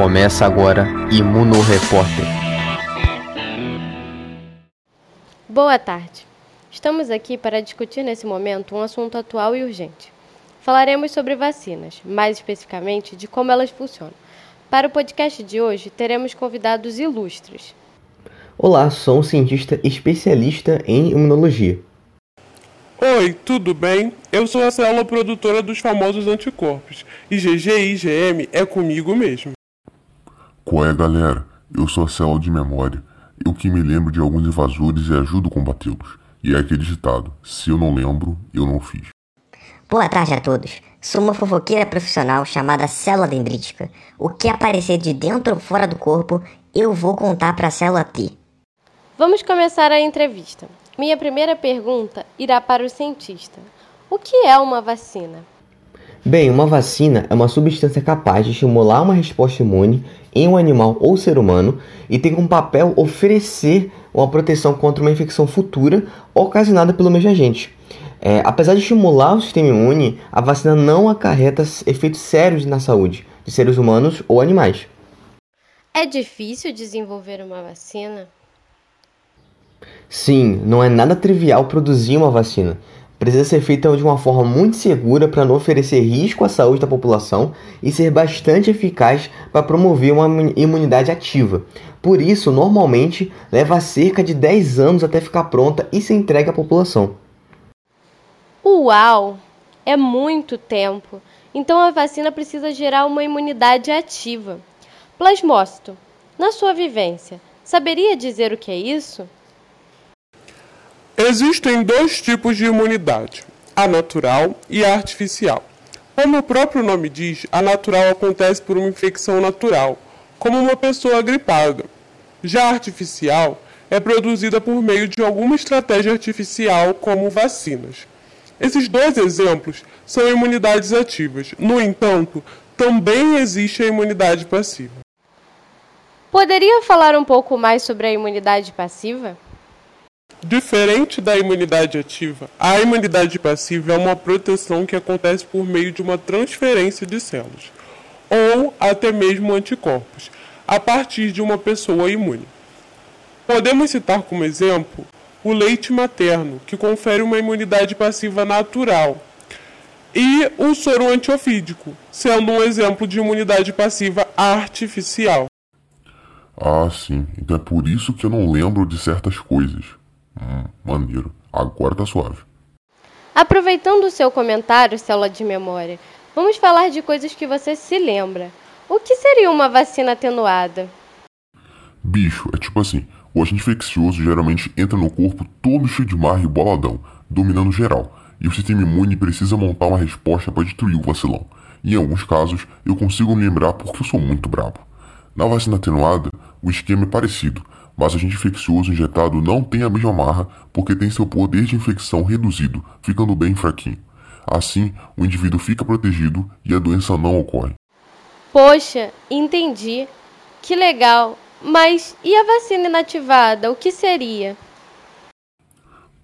Começa agora Imuno Repórter. Boa tarde. Estamos aqui para discutir nesse momento um assunto atual e urgente. Falaremos sobre vacinas, mais especificamente de como elas funcionam. Para o podcast de hoje, teremos convidados ilustres. Olá, sou um cientista especialista em imunologia. Oi, tudo bem? Eu sou a célula produtora dos famosos anticorpos. IgG e IgM é comigo mesmo. Qual é, galera? Eu sou a célula de memória. Eu que me lembro de alguns invasores e ajudo a combatê-los. E é aquele ditado: se eu não lembro, eu não fiz. Boa tarde a todos. Sou uma fofoqueira profissional chamada célula dendrítica. O que aparecer de dentro ou fora do corpo, eu vou contar para a célula T. Vamos começar a entrevista. Minha primeira pergunta irá para o cientista. O que é uma vacina? Bem, uma vacina é uma substância capaz de estimular uma resposta imune em um animal ou ser humano e tem como papel oferecer uma proteção contra uma infecção futura ocasionada pelo mesmo agente. É, apesar de estimular o sistema imune, a vacina não acarreta efeitos sérios na saúde de seres humanos ou animais. É difícil desenvolver uma vacina? Sim, não é nada trivial produzir uma vacina. Precisa ser feita de uma forma muito segura para não oferecer risco à saúde da população e ser bastante eficaz para promover uma imunidade ativa. Por isso, normalmente, leva cerca de 10 anos até ficar pronta e ser entregue à população. Uau! É muito tempo. Então a vacina precisa gerar uma imunidade ativa. Plasmócito, na sua vivência, saberia dizer o que é isso? Existem dois tipos de imunidade, a natural e a artificial. Como o próprio nome diz, a natural acontece por uma infecção natural, como uma pessoa gripada. Já a artificial é produzida por meio de alguma estratégia artificial, como vacinas. Esses dois exemplos são imunidades ativas. No entanto, também existe a imunidade passiva. Poderia falar um pouco mais sobre a imunidade passiva? Diferente da imunidade ativa, a imunidade passiva é uma proteção que acontece por meio de uma transferência de células, ou até mesmo anticorpos, a partir de uma pessoa imune. Podemos citar como exemplo o leite materno, que confere uma imunidade passiva natural, e o soro antiofídico, sendo um exemplo de imunidade passiva artificial. Ah, sim. Então é por isso que eu não lembro de certas coisas. Hum, maneiro. Agora tá suave. Aproveitando o seu comentário, célula de memória, vamos falar de coisas que você se lembra. O que seria uma vacina atenuada? Bicho, é tipo assim: o agente infeccioso geralmente entra no corpo todo cheio de marra e boladão, dominando geral, e o sistema imune precisa montar uma resposta para destruir o vacilão. E em alguns casos, eu consigo me lembrar porque eu sou muito brabo. Na vacina atenuada, o esquema é parecido, mas o agente infeccioso injetado não tem a mesma marra porque tem seu poder de infecção reduzido, ficando bem fraquinho. Assim, o indivíduo fica protegido e a doença não ocorre. Poxa, entendi. Que legal. Mas e a vacina inativada? O que seria?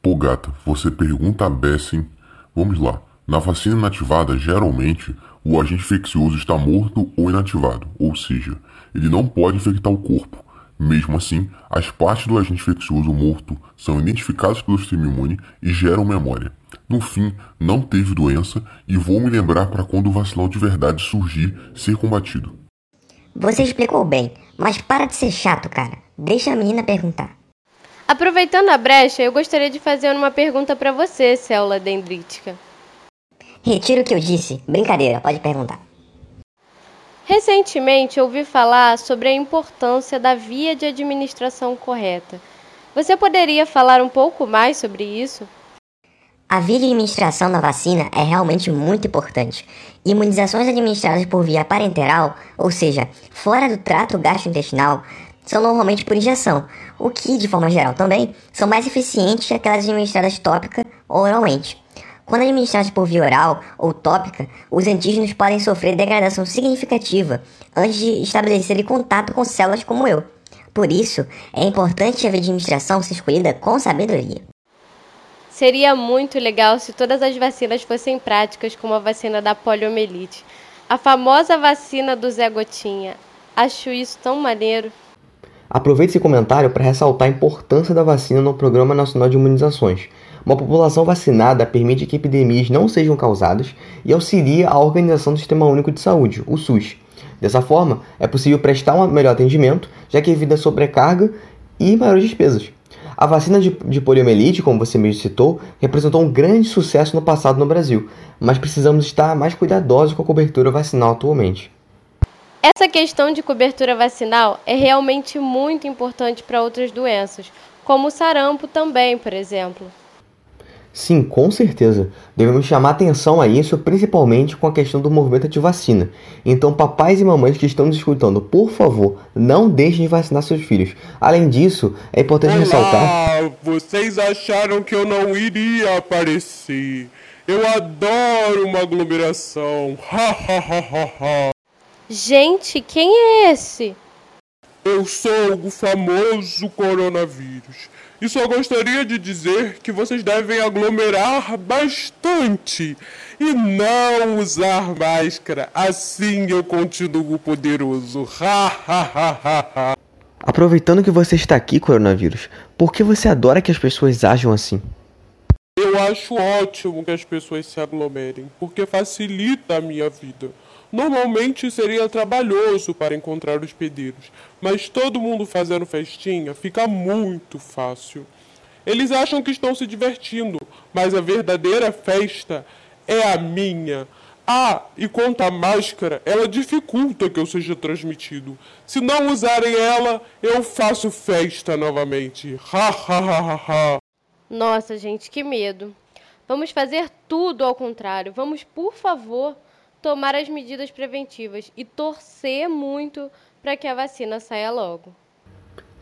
Pô, gata, você pergunta a Bessem. Vamos lá. Na vacina inativada, geralmente, o agente infeccioso está morto ou inativado, ou seja, ele não pode infectar o corpo. Mesmo assim, as partes do agente infeccioso morto são identificadas pelo sistema imune e geram memória. No fim, não teve doença e vou me lembrar para quando o vacilão de verdade surgir ser combatido. Você explicou bem, mas para de ser chato, cara. Deixa a menina perguntar. Aproveitando a brecha, eu gostaria de fazer uma pergunta para você, célula dendrítica. Retiro o que eu disse. Brincadeira, pode perguntar. Recentemente ouvi falar sobre a importância da via de administração correta. Você poderia falar um pouco mais sobre isso? A via de administração da vacina é realmente muito importante. Imunizações administradas por via parenteral, ou seja, fora do trato gastrointestinal, são normalmente por injeção, o que, de forma geral também, são mais eficientes que aquelas administradas tópica ou oralmente. Quando administrados por via oral ou tópica, os antígenos podem sofrer degradação significativa antes de estabelecerem contato com células como eu. Por isso, é importante a administração ser escolhida com sabedoria. Seria muito legal se todas as vacinas fossem práticas, como a vacina da poliomielite, a famosa vacina do Zé Gotinha. Acho isso tão maneiro. Aproveite esse comentário para ressaltar a importância da vacina no Programa Nacional de Imunizações. Uma população vacinada permite que epidemias não sejam causadas e auxilia a organização do Sistema Único de Saúde, o SUS. Dessa forma, é possível prestar um melhor atendimento, já que evita sobrecarga e maiores despesas. A vacina de, de poliomielite, como você mesmo citou, representou um grande sucesso no passado no Brasil, mas precisamos estar mais cuidadosos com a cobertura vacinal atualmente. Essa questão de cobertura vacinal é realmente muito importante para outras doenças, como o sarampo também, por exemplo. Sim, com certeza. Devemos chamar atenção a isso, principalmente com a questão do movimento de vacina. Então, papais e mamães que estão nos escutando, por favor, não deixem de vacinar seus filhos. Além disso, é importante Olá, ressaltar. Vocês acharam que eu não iria aparecer? Eu adoro uma aglomeração. Ha ha ha ha ha. Gente, quem é esse? Eu sou o famoso coronavírus. E só gostaria de dizer que vocês devem aglomerar bastante e não usar máscara. Assim eu continuo poderoso. Ha ha ha ha. Aproveitando que você está aqui, coronavírus, por que você adora que as pessoas ajam assim? Eu acho ótimo que as pessoas se aglomerem, porque facilita a minha vida. Normalmente seria trabalhoso para encontrar os pedeiros, mas todo mundo fazendo festinha fica muito fácil. Eles acham que estão se divertindo, mas a verdadeira festa é a minha. Ah, e quanto à máscara, ela dificulta que eu seja transmitido. Se não usarem ela, eu faço festa novamente. Ha ha ha ha ha. Nossa, gente, que medo. Vamos fazer tudo ao contrário. Vamos, por favor, tomar as medidas preventivas e torcer muito para que a vacina saia logo.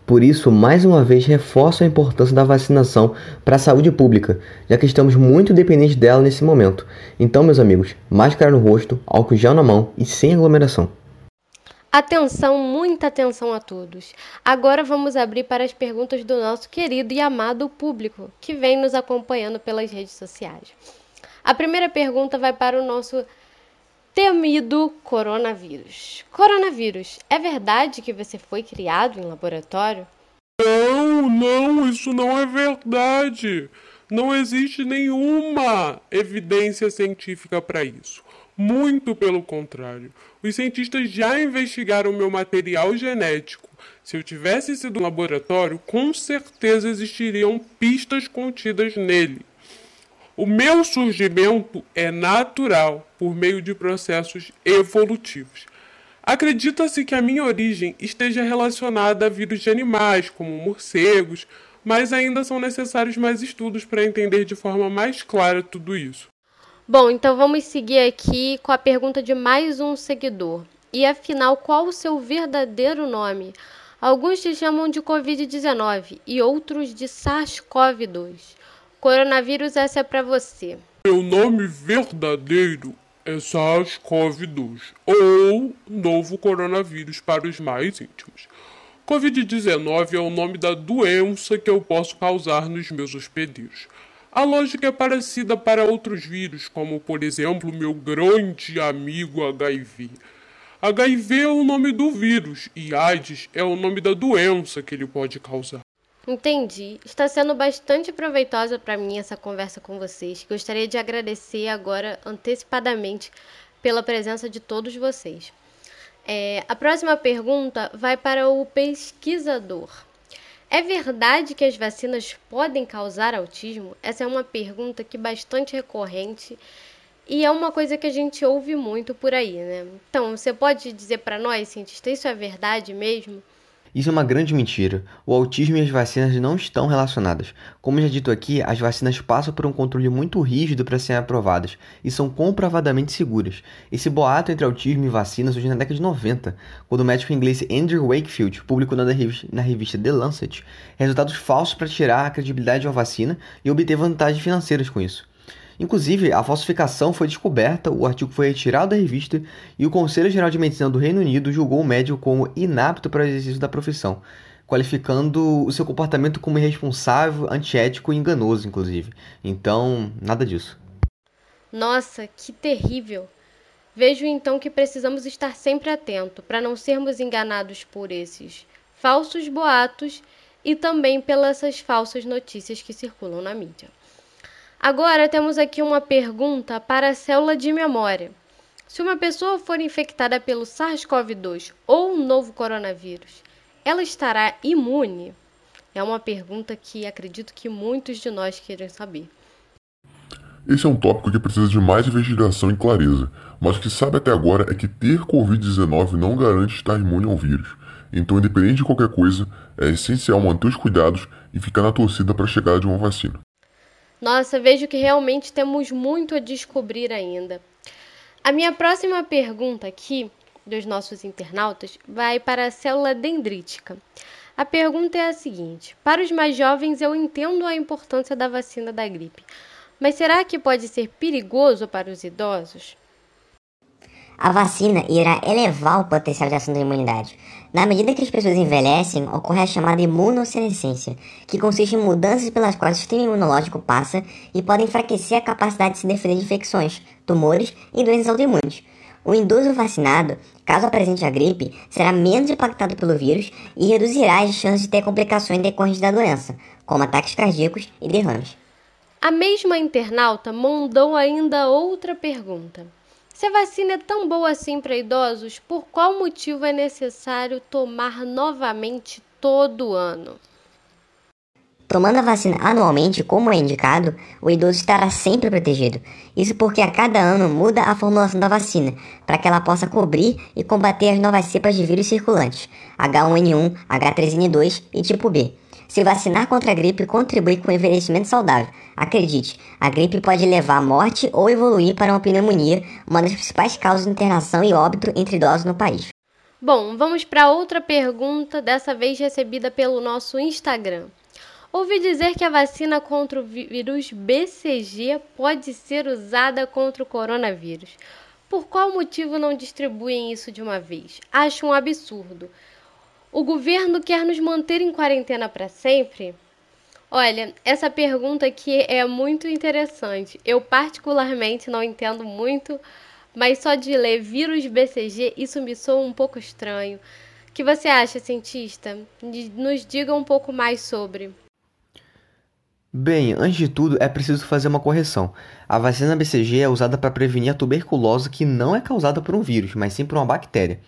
Por isso, mais uma vez, reforço a importância da vacinação para a saúde pública, já que estamos muito dependentes dela nesse momento. Então, meus amigos, máscara no rosto, álcool gel na mão e sem aglomeração. Atenção, muita atenção a todos. Agora vamos abrir para as perguntas do nosso querido e amado público que vem nos acompanhando pelas redes sociais. A primeira pergunta vai para o nosso temido coronavírus. Coronavírus, é verdade que você foi criado em laboratório? Não, não, isso não é verdade. Não existe nenhuma evidência científica para isso. Muito pelo contrário. Os cientistas já investigaram meu material genético. Se eu tivesse sido no laboratório, com certeza existiriam pistas contidas nele. O meu surgimento é natural por meio de processos evolutivos. Acredita-se que a minha origem esteja relacionada a vírus de animais, como morcegos, mas ainda são necessários mais estudos para entender de forma mais clara tudo isso. Bom, então vamos seguir aqui com a pergunta de mais um seguidor. E afinal, qual o seu verdadeiro nome? Alguns te chamam de Covid-19 e outros de SARS-CoV-2. Coronavírus, essa é para você. Meu nome verdadeiro é SARS-CoV-2 ou novo coronavírus para os mais íntimos. Covid-19 é o nome da doença que eu posso causar nos meus hospedeiros. A lógica é parecida para outros vírus, como por exemplo meu grande amigo HIV. HIV é o nome do vírus e AIDS é o nome da doença que ele pode causar. Entendi. Está sendo bastante proveitosa para mim essa conversa com vocês. Gostaria de agradecer agora antecipadamente pela presença de todos vocês. É, a próxima pergunta vai para o pesquisador. É verdade que as vacinas podem causar autismo? Essa é uma pergunta que bastante recorrente e é uma coisa que a gente ouve muito por aí, né? Então, você pode dizer para nós, cientista, isso é verdade mesmo? Isso é uma grande mentira. O autismo e as vacinas não estão relacionadas. Como já dito aqui, as vacinas passam por um controle muito rígido para serem aprovadas e são comprovadamente seguras. Esse boato entre autismo e vacinas surgiu na década de 90, quando o médico inglês Andrew Wakefield publicou na revista, na revista The Lancet resultados falsos para tirar a credibilidade de uma vacina e obter vantagens financeiras com isso. Inclusive, a falsificação foi descoberta, o artigo foi retirado da revista e o Conselho Geral de Medicina do Reino Unido julgou o médico como inapto para o exercício da profissão, qualificando o seu comportamento como irresponsável, antiético e enganoso, inclusive. Então, nada disso. Nossa, que terrível! Vejo então que precisamos estar sempre atento para não sermos enganados por esses falsos boatos e também pelas falsas notícias que circulam na mídia. Agora temos aqui uma pergunta para a célula de memória. Se uma pessoa for infectada pelo SARS-CoV-2 ou o novo coronavírus, ela estará imune? É uma pergunta que acredito que muitos de nós queiram saber. Esse é um tópico que precisa de mais investigação e clareza, mas o que sabe até agora é que ter Covid-19 não garante estar imune ao vírus. Então, independente de qualquer coisa, é essencial manter os cuidados e ficar na torcida para a chegada de uma vacina. Nossa, vejo que realmente temos muito a descobrir ainda. A minha próxima pergunta aqui dos nossos internautas vai para a célula dendrítica. A pergunta é a seguinte: Para os mais jovens, eu entendo a importância da vacina da gripe, mas será que pode ser perigoso para os idosos? A vacina irá elevar o potencial de ação da imunidade. Na medida que as pessoas envelhecem, ocorre a chamada imunossenescência, que consiste em mudanças pelas quais o sistema imunológico passa e pode enfraquecer a capacidade de se defender de infecções, tumores e doenças autoimunes. O idoso vacinado, caso apresente a gripe, será menos impactado pelo vírus e reduzirá as chances de ter complicações decorrentes da doença, como ataques cardíacos e derrames. A mesma internauta mandou ainda outra pergunta. Se a vacina é tão boa assim para idosos, por qual motivo é necessário tomar novamente todo ano? Tomando a vacina anualmente, como é indicado, o idoso estará sempre protegido. Isso porque a cada ano muda a formulação da vacina, para que ela possa cobrir e combater as novas cepas de vírus circulantes, H1N1, H3N2 e tipo B. Se vacinar contra a gripe contribui com o envelhecimento saudável. Acredite, a gripe pode levar à morte ou evoluir para uma pneumonia, uma das principais causas de internação e óbito entre idosos no país. Bom, vamos para outra pergunta, dessa vez recebida pelo nosso Instagram. Ouvi dizer que a vacina contra o vírus BCG pode ser usada contra o coronavírus. Por qual motivo não distribuem isso de uma vez? Acho um absurdo. O governo quer nos manter em quarentena para sempre? Olha, essa pergunta aqui é muito interessante. Eu particularmente não entendo muito, mas só de ler vírus BCG isso me soa um pouco estranho. O que você acha, cientista? Nos diga um pouco mais sobre. Bem, antes de tudo é preciso fazer uma correção. A vacina BCG é usada para prevenir a tuberculose que não é causada por um vírus, mas sim por uma bactéria.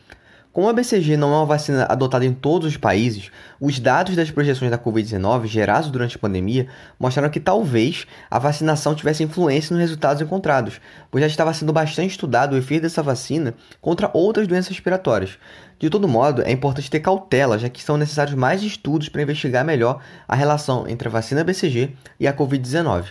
Como a BCG não é uma vacina adotada em todos os países, os dados das projeções da Covid-19 gerados durante a pandemia mostraram que talvez a vacinação tivesse influência nos resultados encontrados, pois já estava sendo bastante estudado o efeito dessa vacina contra outras doenças respiratórias. De todo modo, é importante ter cautela, já que são necessários mais estudos para investigar melhor a relação entre a vacina BCG e a Covid-19.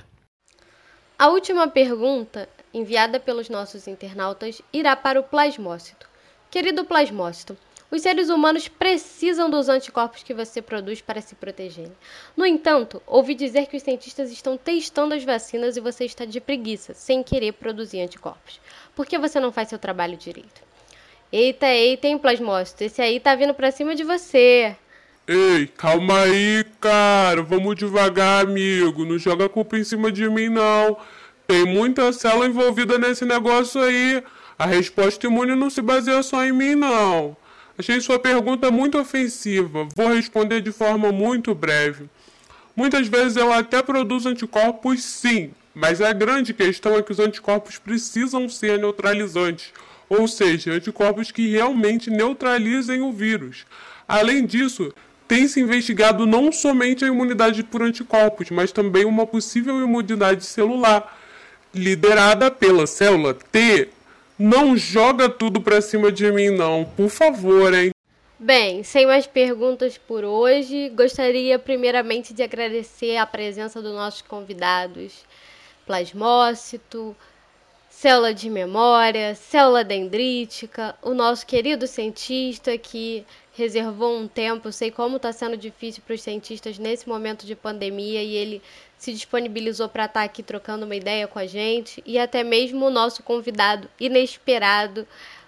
A última pergunta, enviada pelos nossos internautas, irá para o plasmócito. Querido plasmócito, os seres humanos precisam dos anticorpos que você produz para se proteger. No entanto, ouvi dizer que os cientistas estão testando as vacinas e você está de preguiça, sem querer produzir anticorpos. Por que você não faz seu trabalho direito? Eita, eita, hein, plasmócito, esse aí tá vindo pra cima de você. Ei, calma aí, cara. Vamos devagar, amigo. Não joga a culpa em cima de mim, não. Tem muita célula envolvida nesse negócio aí. A resposta imune não se baseia só em mim, não. Achei sua pergunta muito ofensiva. Vou responder de forma muito breve. Muitas vezes ela até produz anticorpos, sim, mas a grande questão é que os anticorpos precisam ser neutralizantes, ou seja, anticorpos que realmente neutralizem o vírus. Além disso, tem se investigado não somente a imunidade por anticorpos, mas também uma possível imunidade celular, liderada pela célula T não joga tudo pra cima de mim, não, por favor, hein? Bem, sem mais perguntas por hoje, gostaria primeiramente de agradecer a presença dos nossos convidados, plasmócito, célula de memória, célula dendrítica, o nosso querido cientista que reservou um tempo, sei como está sendo difícil para os cientistas nesse momento de pandemia e ele se disponibilizou para estar tá aqui trocando uma ideia com a gente e até mesmo o nosso convidado inesperado,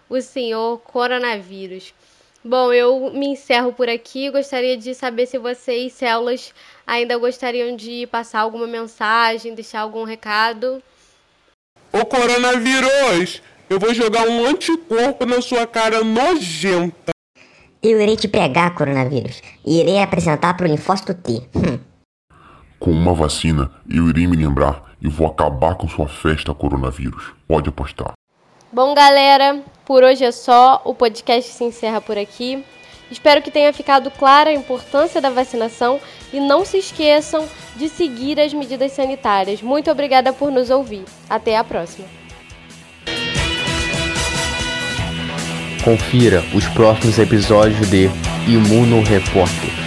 o senhor coronavírus. Bom, eu me encerro por aqui. Gostaria de saber se vocês, células, ainda gostariam de passar alguma mensagem, deixar algum recado. Ô coronavírus, Eu vou jogar um anticorpo na sua cara nojenta. Eu irei te pegar, coronavírus, e irei apresentar para o linfócito T. Hum. Com uma vacina, eu irei me lembrar e vou acabar com sua festa, coronavírus. Pode apostar. Bom, galera, por hoje é só. O podcast se encerra por aqui. Espero que tenha ficado clara a importância da vacinação e não se esqueçam de seguir as medidas sanitárias. Muito obrigada por nos ouvir. Até a próxima. Confira os próximos episódios de Imuno Repórter.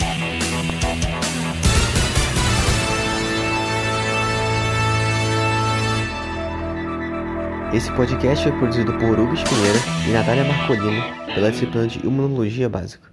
Esse podcast foi produzido por Hugo Espinheira e Natália Marcolino pela disciplina de Imunologia Básica.